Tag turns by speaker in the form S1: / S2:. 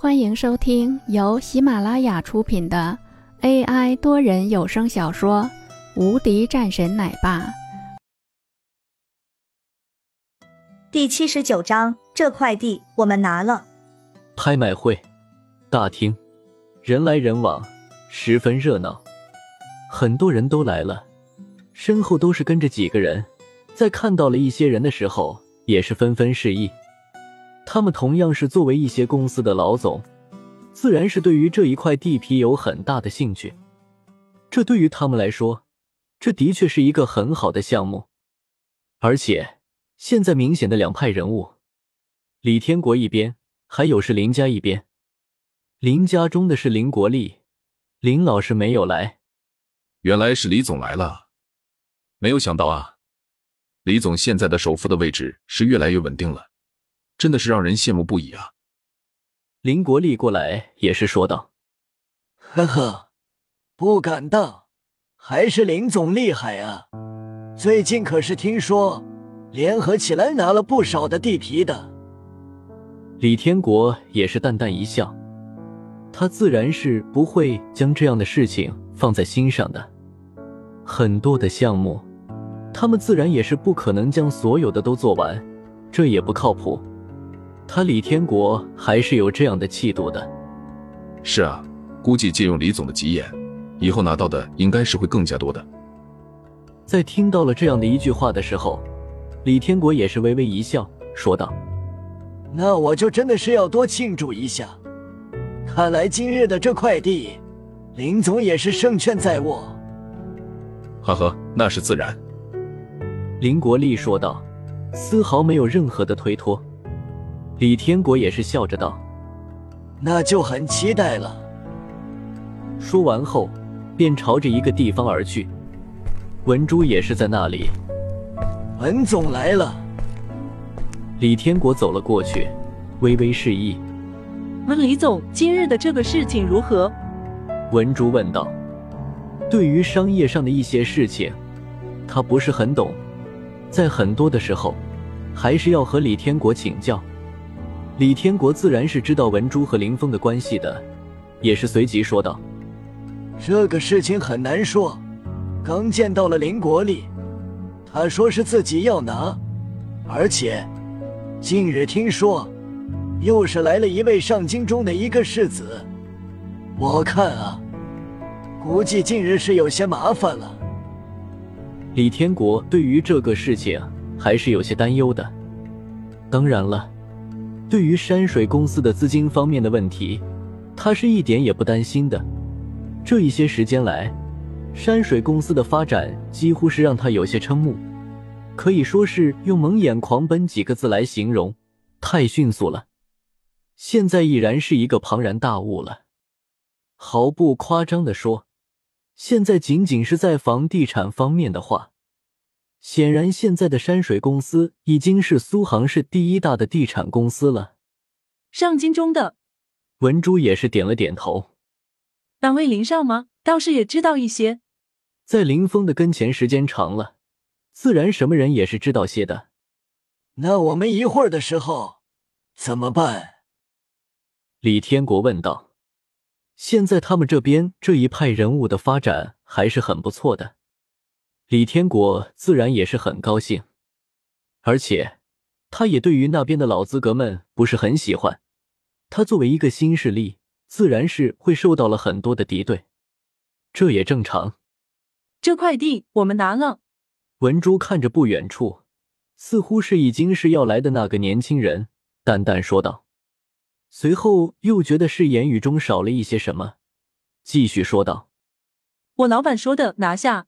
S1: 欢迎收听由喜马拉雅出品的 AI 多人有声小说《无敌战神奶爸》
S2: 第七十九章。这块地我们拿了。
S3: 拍卖会大厅，人来人往，十分热闹。很多人都来了，身后都是跟着几个人。在看到了一些人的时候，也是纷纷示意。他们同样是作为一些公司的老总，自然是对于这一块地皮有很大的兴趣。这对于他们来说，这的确是一个很好的项目。而且现在明显的两派人物，李天国一边，还有是林家一边。林家中的是林国立，林老师没有来。
S4: 原来是李总来了，没有想到啊，李总现在的首富的位置是越来越稳定了。真的是让人羡慕不已啊！
S3: 林国立过来也是说道：“
S5: 呵呵，不敢当，还是林总厉害啊！最近可是听说联合起来拿了不少的地皮的。”
S3: 李天国也是淡淡一笑，他自然是不会将这样的事情放在心上的。很多的项目，他们自然也是不可能将所有的都做完，这也不靠谱。他李天国还是有这样的气度的。
S4: 是啊，估计借用李总的吉言，以后拿到的应该是会更加多的。
S3: 在听到了这样的一句话的时候，李天国也是微微一笑，说道：“
S5: 那我就真的是要多庆祝一下。看来今日的这块地，林总也是胜券在握。”
S4: 呵呵，那是自然。
S3: 林国立说道，丝毫没有任何的推脱。李天国也是笑着道：“
S5: 那就很期待了。”
S3: 说完后，便朝着一个地方而去。文珠也是在那里。
S5: 文总来了。
S3: 李天国走了过去，微微示意：“
S6: 问李总，今日的这个事情如何？”
S3: 文珠问道：“对于商业上的一些事情，他不是很懂，在很多的时候，还是要和李天国请教。”李天国自然是知道文珠和林峰的关系的，也是随即说道：“
S5: 这个事情很难说。刚见到了林国立，他说是自己要拿，而且近日听说又是来了一位上京中的一个世子。我看啊，估计近日是有些麻烦了。”
S3: 李天国对于这个事情还是有些担忧的。当然了。对于山水公司的资金方面的问题，他是一点也不担心的。这一些时间来，山水公司的发展几乎是让他有些瞠目，可以说是用“蒙眼狂奔”几个字来形容，太迅速了。现在已然是一个庞然大物了。毫不夸张的说，现在仅仅是在房地产方面的话。显然，现在的山水公司已经是苏杭市第一大的地产公司了。
S6: 上京中的
S3: 文珠也是点了点头。
S6: 两位林少吗？倒是也知道一些。
S3: 在林峰的跟前时间长了，自然什么人也是知道些的。
S5: 那我们一会儿的时候怎么办？
S3: 李天国问道。现在他们这边这一派人物的发展还是很不错的。李天国自然也是很高兴，而且他也对于那边的老资格们不是很喜欢。他作为一个新势力，自然是会受到了很多的敌对，这也正常。
S6: 这块地我们拿了。
S3: 文珠看着不远处，似乎是已经是要来的那个年轻人，淡淡说道。随后又觉得是言语中少了一些什么，继续说道：“
S6: 我老板说的拿下。”